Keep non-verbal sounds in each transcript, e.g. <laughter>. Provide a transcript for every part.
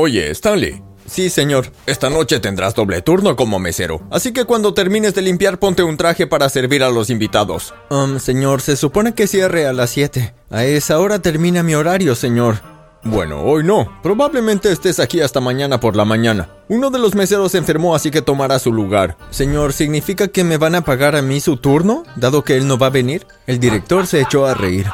Oye, Stanley. Sí, señor. Esta noche tendrás doble turno como mesero, así que cuando termines de limpiar ponte un traje para servir a los invitados. Um, señor, se supone que cierre a las 7. A esa hora termina mi horario, señor. Bueno, hoy no. Probablemente estés aquí hasta mañana por la mañana. Uno de los meseros se enfermó, así que tomará su lugar. Señor, ¿significa que me van a pagar a mí su turno, dado que él no va a venir? El director se echó a reír.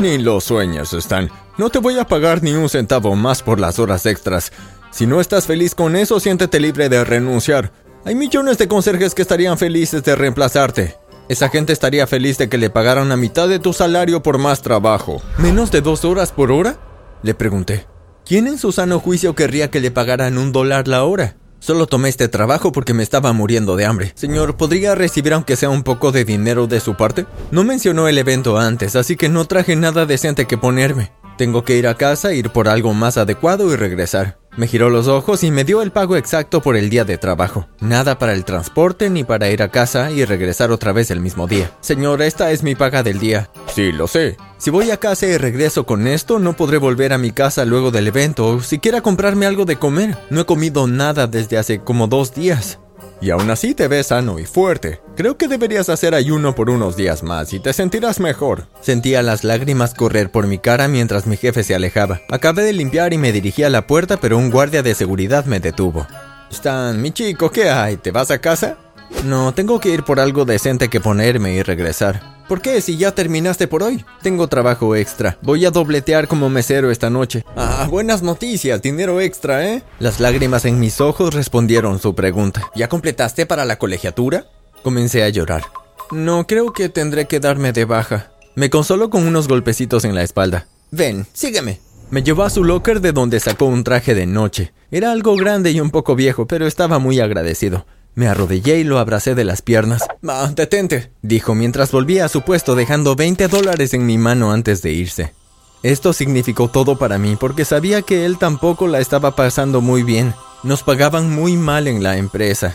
Ni lo sueños, Stan. No te voy a pagar ni un centavo más por las horas extras. Si no estás feliz con eso, siéntete libre de renunciar. Hay millones de conserjes que estarían felices de reemplazarte. Esa gente estaría feliz de que le pagaran la mitad de tu salario por más trabajo. ¿Menos de dos horas por hora? Le pregunté. ¿Quién en su sano juicio querría que le pagaran un dólar la hora? Solo tomé este trabajo porque me estaba muriendo de hambre. Señor, ¿podría recibir aunque sea un poco de dinero de su parte? No mencionó el evento antes, así que no traje nada decente que ponerme. Tengo que ir a casa, ir por algo más adecuado y regresar. Me giró los ojos y me dio el pago exacto por el día de trabajo. Nada para el transporte ni para ir a casa y regresar otra vez el mismo día. Señor, esta es mi paga del día. Sí, lo sé. Si voy a casa y regreso con esto, no podré volver a mi casa luego del evento o siquiera comprarme algo de comer. No he comido nada desde hace como dos días. Y aún así te ves sano y fuerte. Creo que deberías hacer ayuno por unos días más y te sentirás mejor. Sentía las lágrimas correr por mi cara mientras mi jefe se alejaba. Acabé de limpiar y me dirigí a la puerta, pero un guardia de seguridad me detuvo. Stan, mi chico, ¿qué hay? ¿Te vas a casa? No, tengo que ir por algo decente que ponerme y regresar. ¿Por qué? Si ya terminaste por hoy. Tengo trabajo extra. Voy a dobletear como mesero esta noche. Ah, buenas noticias, dinero extra, ¿eh? Las lágrimas en mis ojos respondieron su pregunta. ¿Ya completaste para la colegiatura? Comencé a llorar. No, creo que tendré que darme de baja. Me consoló con unos golpecitos en la espalda. Ven, sígueme. Me llevó a su locker de donde sacó un traje de noche. Era algo grande y un poco viejo, pero estaba muy agradecido. Me arrodillé y lo abracé de las piernas. Ah, detente, dijo mientras volvía a su puesto dejando 20 dólares en mi mano antes de irse. Esto significó todo para mí porque sabía que él tampoco la estaba pasando muy bien. Nos pagaban muy mal en la empresa.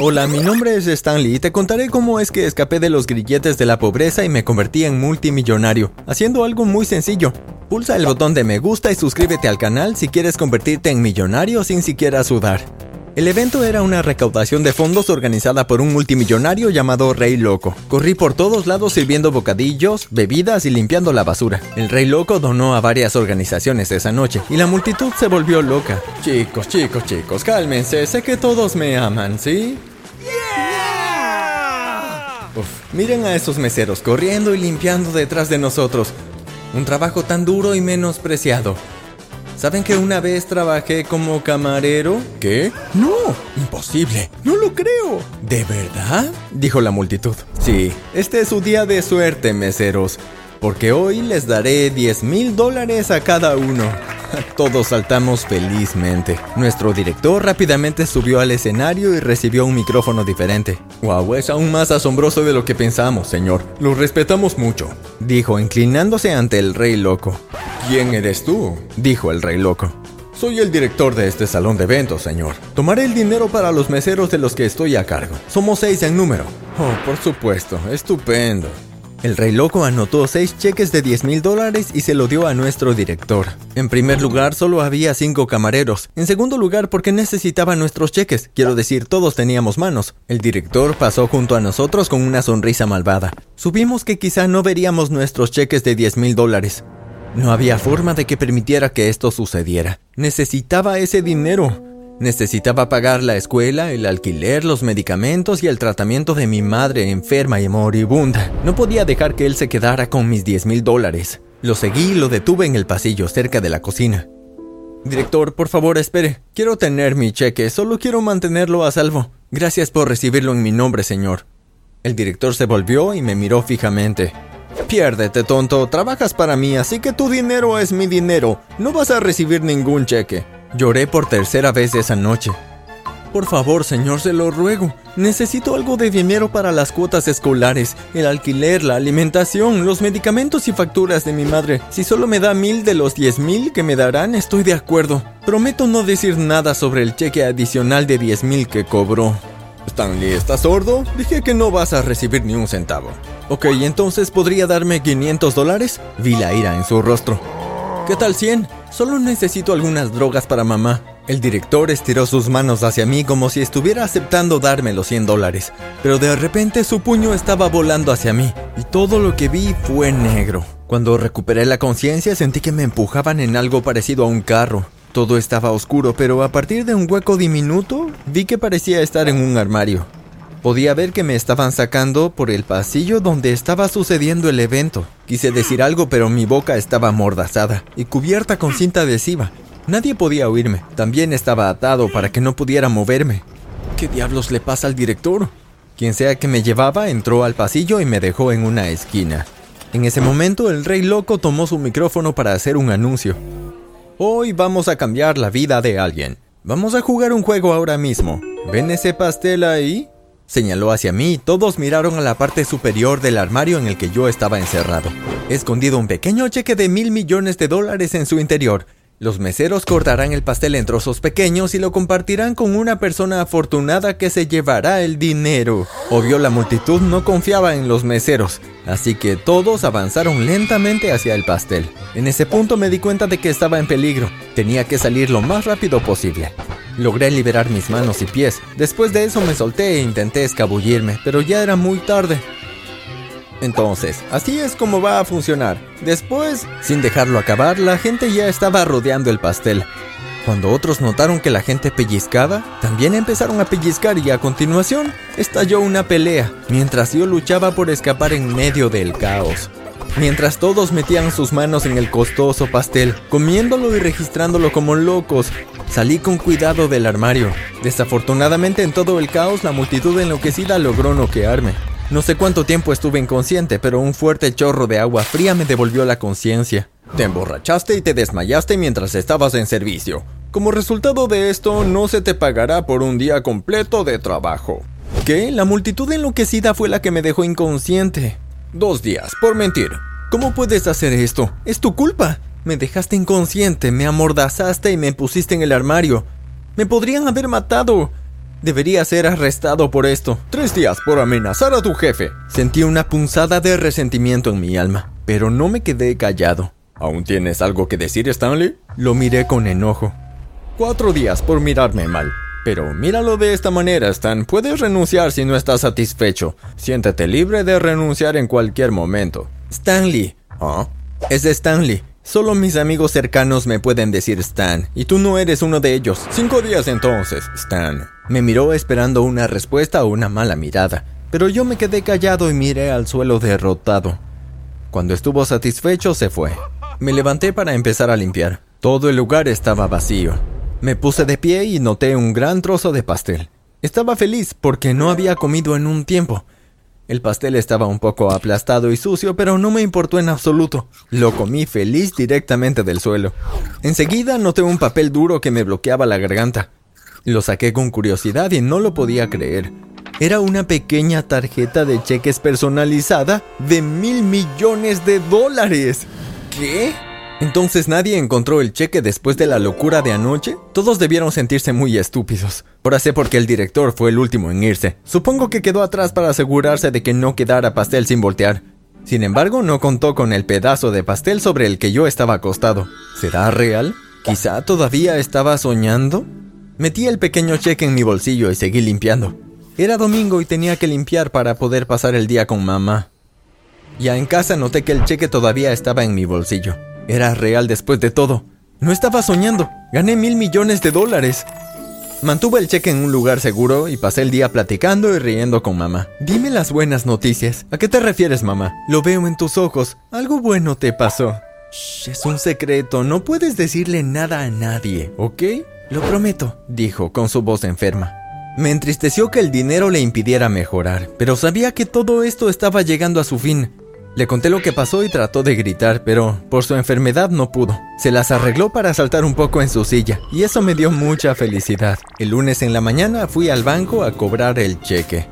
Hola, mi nombre es Stanley y te contaré cómo es que escapé de los grilletes de la pobreza y me convertí en multimillonario, haciendo algo muy sencillo. Pulsa el botón de me gusta y suscríbete al canal si quieres convertirte en millonario sin siquiera sudar. El evento era una recaudación de fondos organizada por un multimillonario llamado Rey Loco. Corrí por todos lados sirviendo bocadillos, bebidas y limpiando la basura. El Rey Loco donó a varias organizaciones esa noche y la multitud se volvió loca. Chicos, chicos, chicos, cálmense, sé que todos me aman, ¿sí? Uf, miren a esos meseros corriendo y limpiando detrás de nosotros. Un trabajo tan duro y menospreciado. ¿Saben que una vez trabajé como camarero? ¿Qué? No, imposible, no lo creo. ¿De verdad? Dijo la multitud. Sí, este es su día de suerte, meseros, porque hoy les daré 10 mil dólares a cada uno. <laughs> Todos saltamos felizmente. Nuestro director rápidamente subió al escenario y recibió un micrófono diferente. Wow, es aún más asombroso de lo que pensamos, señor. Lo respetamos mucho, dijo, inclinándose ante el rey loco. ¿Quién eres tú? dijo el rey loco. Soy el director de este salón de eventos, señor. Tomaré el dinero para los meseros de los que estoy a cargo. Somos seis en número. Oh, por supuesto, estupendo. El rey loco anotó seis cheques de 10 mil dólares y se lo dio a nuestro director. En primer lugar, solo había cinco camareros. En segundo lugar, porque necesitaba nuestros cheques. Quiero decir, todos teníamos manos. El director pasó junto a nosotros con una sonrisa malvada. Subimos que quizá no veríamos nuestros cheques de 10 mil dólares. No había forma de que permitiera que esto sucediera. Necesitaba ese dinero. Necesitaba pagar la escuela, el alquiler, los medicamentos y el tratamiento de mi madre enferma y moribunda. No podía dejar que él se quedara con mis 10 mil dólares. Lo seguí y lo detuve en el pasillo cerca de la cocina. Director, por favor, espere. Quiero tener mi cheque, solo quiero mantenerlo a salvo. Gracias por recibirlo en mi nombre, señor. El director se volvió y me miró fijamente. Piérdete, tonto. Trabajas para mí, así que tu dinero es mi dinero. No vas a recibir ningún cheque. Lloré por tercera vez esa noche. Por favor, señor, se lo ruego. Necesito algo de dinero para las cuotas escolares, el alquiler, la alimentación, los medicamentos y facturas de mi madre. Si solo me da mil de los diez mil que me darán, estoy de acuerdo. Prometo no decir nada sobre el cheque adicional de diez mil que cobró. Stanley, ¿estás sordo? Dije que no vas a recibir ni un centavo. Ok, entonces podría darme 500 dólares? Vi la ira en su rostro. ¿Qué tal 100? Solo necesito algunas drogas para mamá. El director estiró sus manos hacia mí como si estuviera aceptando darme los 100 dólares, pero de repente su puño estaba volando hacia mí y todo lo que vi fue negro. Cuando recuperé la conciencia sentí que me empujaban en algo parecido a un carro. Todo estaba oscuro, pero a partir de un hueco diminuto vi que parecía estar en un armario. Podía ver que me estaban sacando por el pasillo donde estaba sucediendo el evento. Quise decir algo, pero mi boca estaba amordazada y cubierta con cinta adhesiva. Nadie podía oírme. También estaba atado para que no pudiera moverme. ¿Qué diablos le pasa al director? Quien sea que me llevaba entró al pasillo y me dejó en una esquina. En ese momento el rey loco tomó su micrófono para hacer un anuncio. Hoy vamos a cambiar la vida de alguien. Vamos a jugar un juego ahora mismo. ¿Ven ese pastel ahí? Señaló hacia mí y todos miraron a la parte superior del armario en el que yo estaba encerrado. Escondido un pequeño cheque de mil millones de dólares en su interior. Los meseros cortarán el pastel en trozos pequeños y lo compartirán con una persona afortunada que se llevará el dinero. Obvio, la multitud no confiaba en los meseros, así que todos avanzaron lentamente hacia el pastel. En ese punto me di cuenta de que estaba en peligro. Tenía que salir lo más rápido posible. Logré liberar mis manos y pies. Después de eso me solté e intenté escabullirme, pero ya era muy tarde. Entonces, así es como va a funcionar. Después, sin dejarlo acabar, la gente ya estaba rodeando el pastel. Cuando otros notaron que la gente pellizcaba, también empezaron a pellizcar y a continuación estalló una pelea, mientras yo luchaba por escapar en medio del caos. Mientras todos metían sus manos en el costoso pastel, comiéndolo y registrándolo como locos, salí con cuidado del armario. Desafortunadamente en todo el caos la multitud enloquecida logró noquearme. No sé cuánto tiempo estuve inconsciente, pero un fuerte chorro de agua fría me devolvió la conciencia. Te emborrachaste y te desmayaste mientras estabas en servicio. Como resultado de esto, no se te pagará por un día completo de trabajo. ¿Qué? La multitud enloquecida fue la que me dejó inconsciente. Dos días, por mentir. ¿Cómo puedes hacer esto? Es tu culpa. Me dejaste inconsciente, me amordazaste y me pusiste en el armario. Me podrían haber matado. Debería ser arrestado por esto. Tres días por amenazar a tu jefe. Sentí una punzada de resentimiento en mi alma, pero no me quedé callado. ¿Aún tienes algo que decir, Stanley? Lo miré con enojo. Cuatro días por mirarme mal. Pero míralo de esta manera, Stan. Puedes renunciar si no estás satisfecho. Siéntete libre de renunciar en cualquier momento. Stanley. ¿Ah? Es Stanley. Solo mis amigos cercanos me pueden decir Stan, y tú no eres uno de ellos. Cinco días entonces, Stan. Me miró esperando una respuesta o una mala mirada, pero yo me quedé callado y miré al suelo derrotado. Cuando estuvo satisfecho se fue. Me levanté para empezar a limpiar. Todo el lugar estaba vacío. Me puse de pie y noté un gran trozo de pastel. Estaba feliz porque no había comido en un tiempo. El pastel estaba un poco aplastado y sucio, pero no me importó en absoluto. Lo comí feliz directamente del suelo. Enseguida noté un papel duro que me bloqueaba la garganta. Lo saqué con curiosidad y no lo podía creer. Era una pequeña tarjeta de cheques personalizada de mil millones de dólares. ¿Qué? Entonces nadie encontró el cheque después de la locura de anoche. Todos debieron sentirse muy estúpidos. Ahora sé por qué el director fue el último en irse. Supongo que quedó atrás para asegurarse de que no quedara pastel sin voltear. Sin embargo, no contó con el pedazo de pastel sobre el que yo estaba acostado. ¿Será real? ¿Quizá todavía estaba soñando? Metí el pequeño cheque en mi bolsillo y seguí limpiando. Era domingo y tenía que limpiar para poder pasar el día con mamá. Ya en casa noté que el cheque todavía estaba en mi bolsillo. Era real después de todo. No estaba soñando. Gané mil millones de dólares. Mantuve el cheque en un lugar seguro y pasé el día platicando y riendo con mamá. Dime las buenas noticias. ¿A qué te refieres, mamá? Lo veo en tus ojos. Algo bueno te pasó. Shh, es un secreto. No puedes decirle nada a nadie, ¿ok? Lo prometo, dijo con su voz enferma. Me entristeció que el dinero le impidiera mejorar, pero sabía que todo esto estaba llegando a su fin. Le conté lo que pasó y trató de gritar, pero por su enfermedad no pudo. Se las arregló para saltar un poco en su silla, y eso me dio mucha felicidad. El lunes en la mañana fui al banco a cobrar el cheque.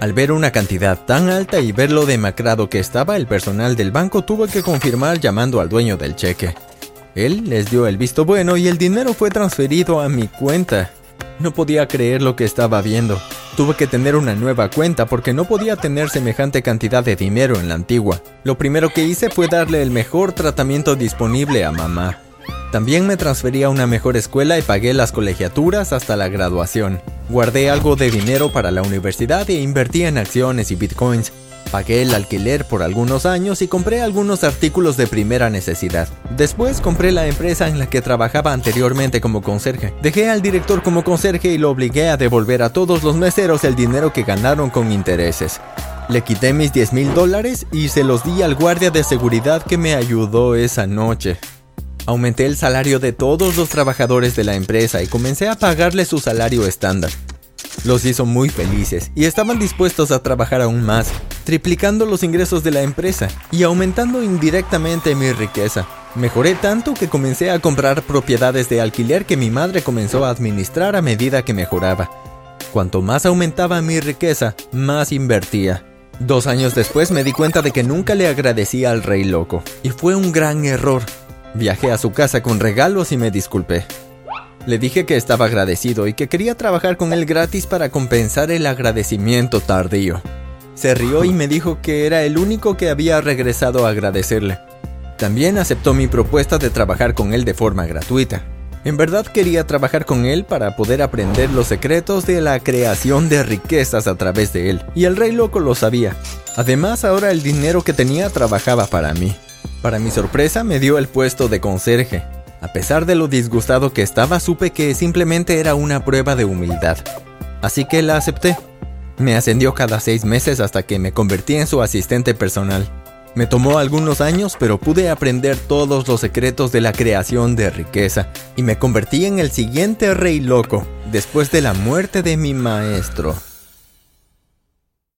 Al ver una cantidad tan alta y ver lo demacrado que estaba, el personal del banco tuvo que confirmar llamando al dueño del cheque. Él les dio el visto bueno y el dinero fue transferido a mi cuenta. No podía creer lo que estaba viendo. Tuve que tener una nueva cuenta porque no podía tener semejante cantidad de dinero en la antigua. Lo primero que hice fue darle el mejor tratamiento disponible a mamá. También me transferí a una mejor escuela y pagué las colegiaturas hasta la graduación. Guardé algo de dinero para la universidad e invertí en acciones y bitcoins. Pagué el alquiler por algunos años y compré algunos artículos de primera necesidad. Después compré la empresa en la que trabajaba anteriormente como conserje. Dejé al director como conserje y lo obligué a devolver a todos los meseros el dinero que ganaron con intereses. Le quité mis 10 mil dólares y se los di al guardia de seguridad que me ayudó esa noche. Aumenté el salario de todos los trabajadores de la empresa y comencé a pagarle su salario estándar. Los hizo muy felices y estaban dispuestos a trabajar aún más, triplicando los ingresos de la empresa y aumentando indirectamente mi riqueza. Mejoré tanto que comencé a comprar propiedades de alquiler que mi madre comenzó a administrar a medida que mejoraba. Cuanto más aumentaba mi riqueza, más invertía. Dos años después me di cuenta de que nunca le agradecía al rey loco, y fue un gran error. Viajé a su casa con regalos y me disculpé. Le dije que estaba agradecido y que quería trabajar con él gratis para compensar el agradecimiento tardío. Se rió y me dijo que era el único que había regresado a agradecerle. También aceptó mi propuesta de trabajar con él de forma gratuita. En verdad quería trabajar con él para poder aprender los secretos de la creación de riquezas a través de él, y el rey loco lo sabía. Además, ahora el dinero que tenía trabajaba para mí. Para mi sorpresa, me dio el puesto de conserje, a pesar de lo disgustado que estaba, supe que simplemente era una prueba de humildad. Así que la acepté. Me ascendió cada seis meses hasta que me convertí en su asistente personal. Me tomó algunos años, pero pude aprender todos los secretos de la creación de riqueza y me convertí en el siguiente rey loco después de la muerte de mi maestro.